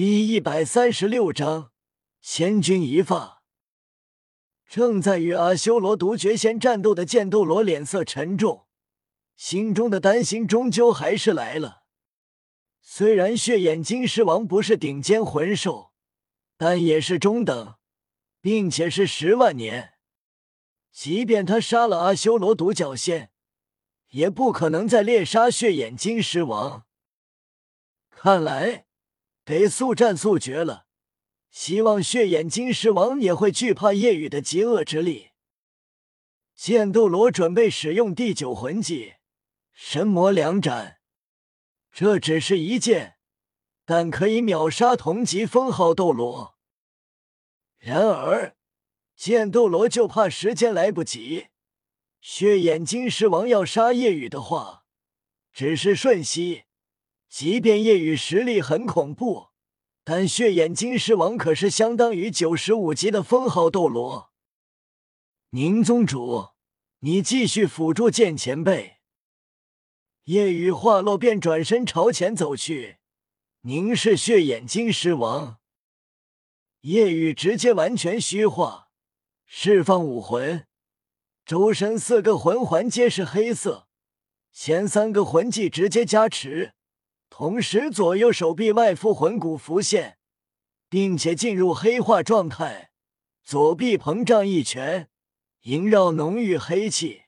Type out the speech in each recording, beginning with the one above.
第一百三十六章，千钧一发。正在与阿修罗独角仙战斗的剑斗罗脸色沉重，心中的担心终究还是来了。虽然血眼金狮王不是顶尖魂兽，但也是中等，并且是十万年。即便他杀了阿修罗独角仙，也不可能再猎杀血眼金狮王。看来。得速战速决了，希望血眼金狮王也会惧怕夜雨的极恶之力。剑斗罗准备使用第九魂技神魔两斩，这只是一剑，但可以秒杀同级封号斗罗。然而，剑斗罗就怕时间来不及。血眼金狮王要杀夜雨的话，只是瞬息。即便夜雨实力很恐怖，但血眼金狮王可是相当于九十五级的封号斗罗。宁宗主，你继续辅助剑前辈。夜雨话落，便转身朝前走去，凝视血眼金狮王。夜雨直接完全虚化，释放武魂，周身四个魂环皆是黑色，前三个魂技直接加持。同时，左右手臂外附魂骨浮现，并且进入黑化状态。左臂膨胀一拳，萦绕浓郁黑气。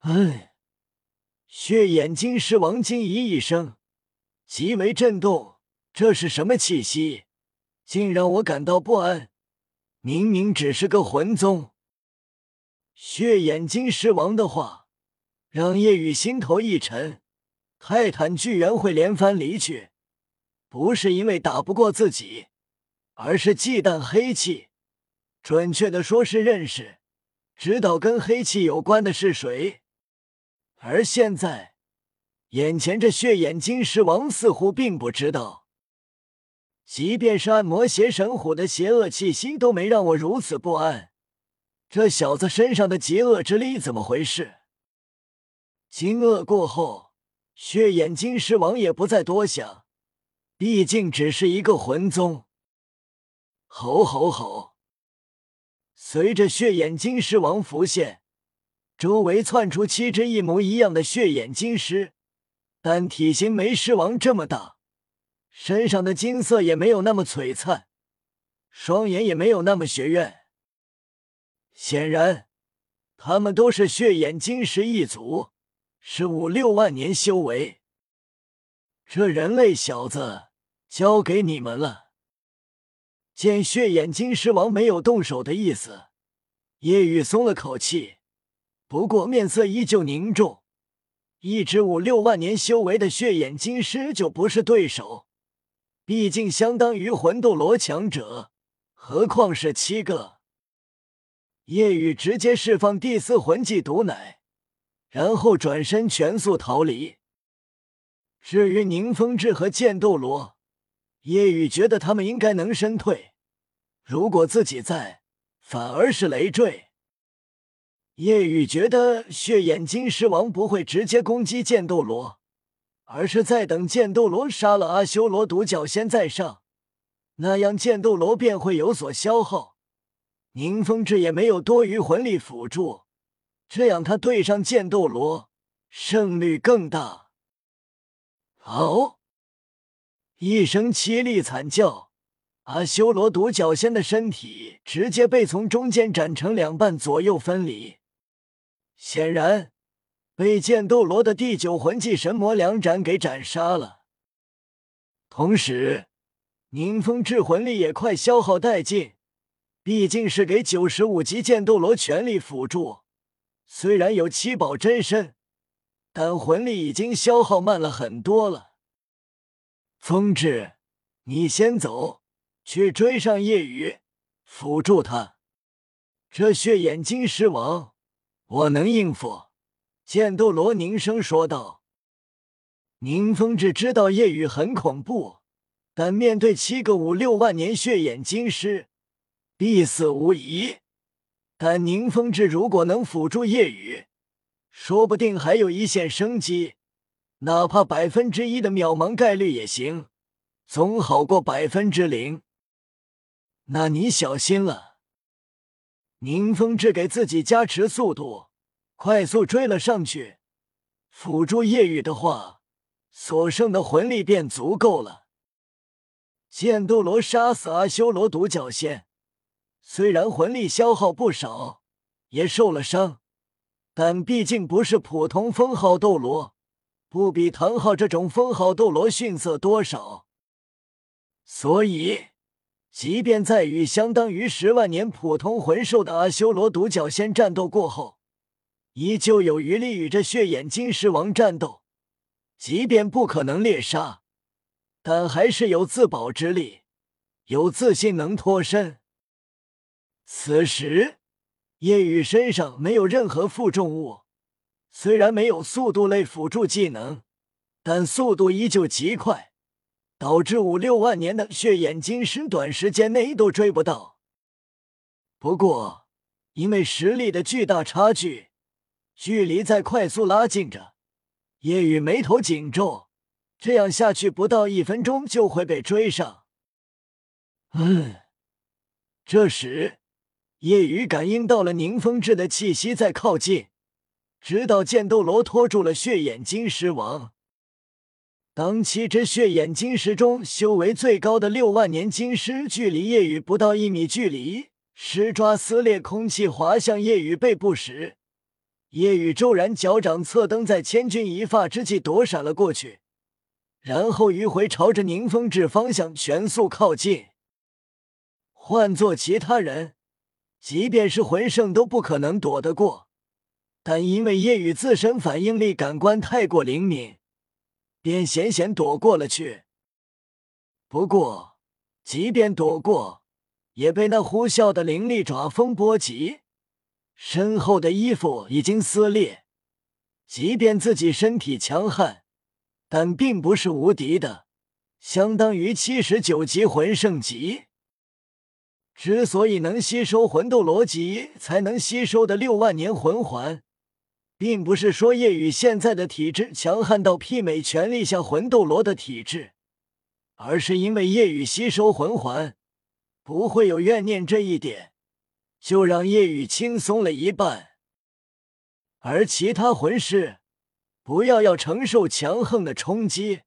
哎！血眼金狮王惊疑一声，极为震动。这是什么气息？竟让我感到不安。明明只是个魂宗。血眼金狮王的话，让叶雨心头一沉。泰坦巨猿会连番离去，不是因为打不过自己，而是忌惮黑气。准确的说是认识，知道跟黑气有关的是谁。而现在，眼前这血眼金狮王似乎并不知道。即便是暗魔邪神虎的邪恶气息都没让我如此不安。这小子身上的极恶之力怎么回事？惊愕过后。血眼金狮王也不再多想，毕竟只是一个魂宗。吼吼吼！随着血眼金狮王浮现，周围窜出七只一模一样的血眼金狮，但体型没狮王这么大，身上的金色也没有那么璀璨，双眼也没有那么血怨。显然，他们都是血眼金狮一族。是五六万年修为，这人类小子交给你们了。见血眼金狮王没有动手的意思，叶雨松了口气，不过面色依旧凝重。一只五六万年修为的血眼金狮就不是对手，毕竟相当于魂斗罗强者，何况是七个。叶雨直接释放第四魂技毒奶。然后转身全速逃离。至于宁风致和剑斗罗，叶雨觉得他们应该能身退。如果自己在，反而是累赘。叶雨觉得血眼金狮王不会直接攻击剑斗罗，而是在等剑斗罗杀了阿修罗独角仙再上，那样剑斗罗便会有所消耗。宁风致也没有多余魂力辅助。这样，他对上剑斗罗胜率更大。哦！一声凄厉惨叫，阿修罗独角仙的身体直接被从中间斩成两半，左右分离。显然，被剑斗罗的第九魂技神魔两斩给斩杀了。同时，宁风致魂力也快消耗殆尽，毕竟是给九十五级剑斗罗全力辅助。虽然有七宝真身，但魂力已经消耗慢了很多了。风致，你先走，去追上夜雨，辅助他。这血眼金狮王，我能应付。剑斗罗凝声说道。宁风致知道夜雨很恐怖，但面对七个五六万年血眼金狮，必死无疑。但宁风致如果能辅助夜雨，说不定还有一线生机，哪怕百分之一的渺茫概率也行。总好过百分之零。那你小心了。宁风致给自己加持速度，快速追了上去。辅助夜雨的话，所剩的魂力便足够了。剑斗罗杀死阿修罗独角仙，虽然魂力消耗不少，也受了伤，但毕竟不是普通封号斗罗，不比唐昊这种封号斗罗逊色多少。所以。即便在与相当于十万年普通魂兽的阿修罗独角仙战斗过后，依旧有余力与这血眼金狮王战斗。即便不可能猎杀，但还是有自保之力，有自信能脱身。此时，叶雨身上没有任何负重物，虽然没有速度类辅助技能，但速度依旧极快。导致五六万年的血眼金狮短时间内都追不到。不过，因为实力的巨大差距，距离在快速拉近着。叶雨眉头紧皱，这样下去不到一分钟就会被追上。嗯，这时夜雨感应到了宁风致的气息在靠近，直到剑斗罗拖住了血眼金狮王。当七只血眼金狮中修为最高的六万年金狮，距离夜雨不到一米距离，狮爪撕裂空气滑向夜雨背部时，夜雨骤然脚掌侧蹬，在千钧一发之际躲闪了过去，然后迂回朝着宁风致方向全速靠近。换做其他人，即便是魂圣都不可能躲得过，但因为夜雨自身反应力感官太过灵敏。便险险躲过了去。不过，即便躲过，也被那呼啸的灵力爪风波及，身后的衣服已经撕裂。即便自己身体强悍，但并不是无敌的，相当于七十九级魂圣级。之所以能吸收魂斗罗级才能吸收的六万年魂环。并不是说叶雨现在的体质强悍到媲美全力下魂斗罗的体质，而是因为叶雨吸收魂环不会有怨念这一点，就让叶雨轻松了一半。而其他魂师不要要承受强横的冲击，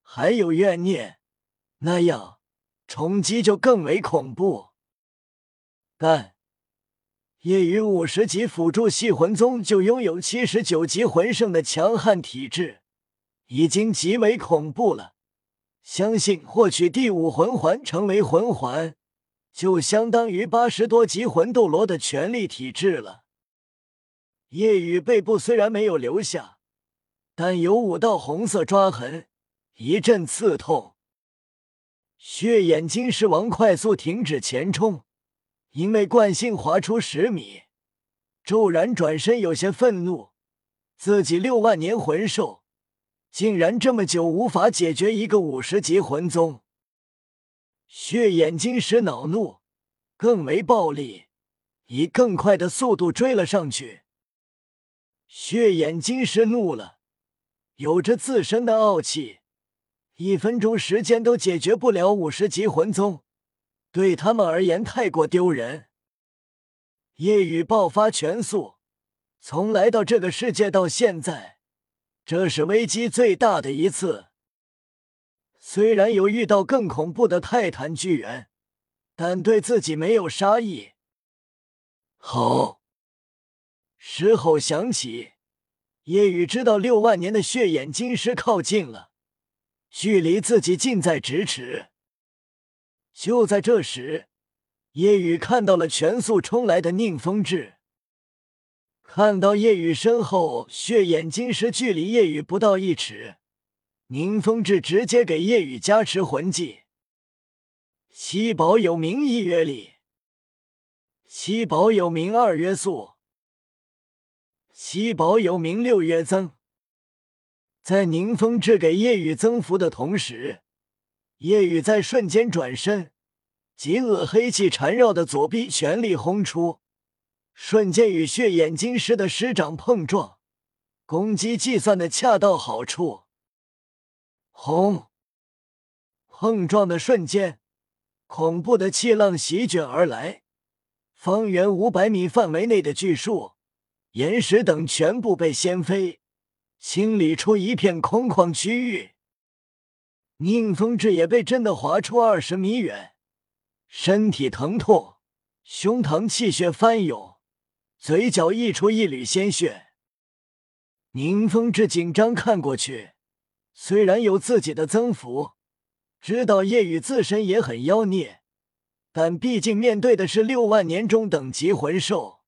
还有怨念，那样冲击就更为恐怖。但。叶雨五十级辅助系魂宗就拥有七十九级魂圣的强悍体质，已经极为恐怖了。相信获取第五魂环成为魂环，就相当于八十多级魂斗罗的全力体质了。夜雨背部虽然没有留下，但有五道红色抓痕，一阵刺痛。血眼金狮王快速停止前冲。因为惯性滑出十米，骤然转身，有些愤怒，自己六万年魂兽竟然这么久无法解决一个五十级魂宗。血眼金狮恼怒，更为暴力，以更快的速度追了上去。血眼金狮怒了，有着自身的傲气，一分钟时间都解决不了五十级魂宗。对他们而言太过丢人。夜雨爆发全速，从来到这个世界到现在，这是危机最大的一次。虽然有遇到更恐怖的泰坦巨猿，但对自己没有杀意。吼！石吼响起，夜雨知道六万年的血眼金狮靠近了，距离自己近在咫尺。就在这时，叶雨看到了全速冲来的宁风致。看到叶雨身后血眼金石距离叶雨不到一尺，宁风致直接给叶雨加持魂技。七宝有名一约力，七宝有名二约速，七宝有名六约增。在宁风致给叶雨增幅的同时。夜雨在瞬间转身，极恶黑气缠绕的左臂全力轰出，瞬间与血眼金狮的师掌碰撞，攻击计算的恰到好处。轰！碰撞的瞬间，恐怖的气浪席卷而来，方圆五百米范围内的巨树、岩石等全部被掀飞，清理出一片空旷区域。宁风致也被震得滑出二十米远，身体疼痛，胸膛气血翻涌，嘴角溢出一缕鲜血。宁风致紧张看过去，虽然有自己的增幅，知道夜雨自身也很妖孽，但毕竟面对的是六万年中等级魂兽。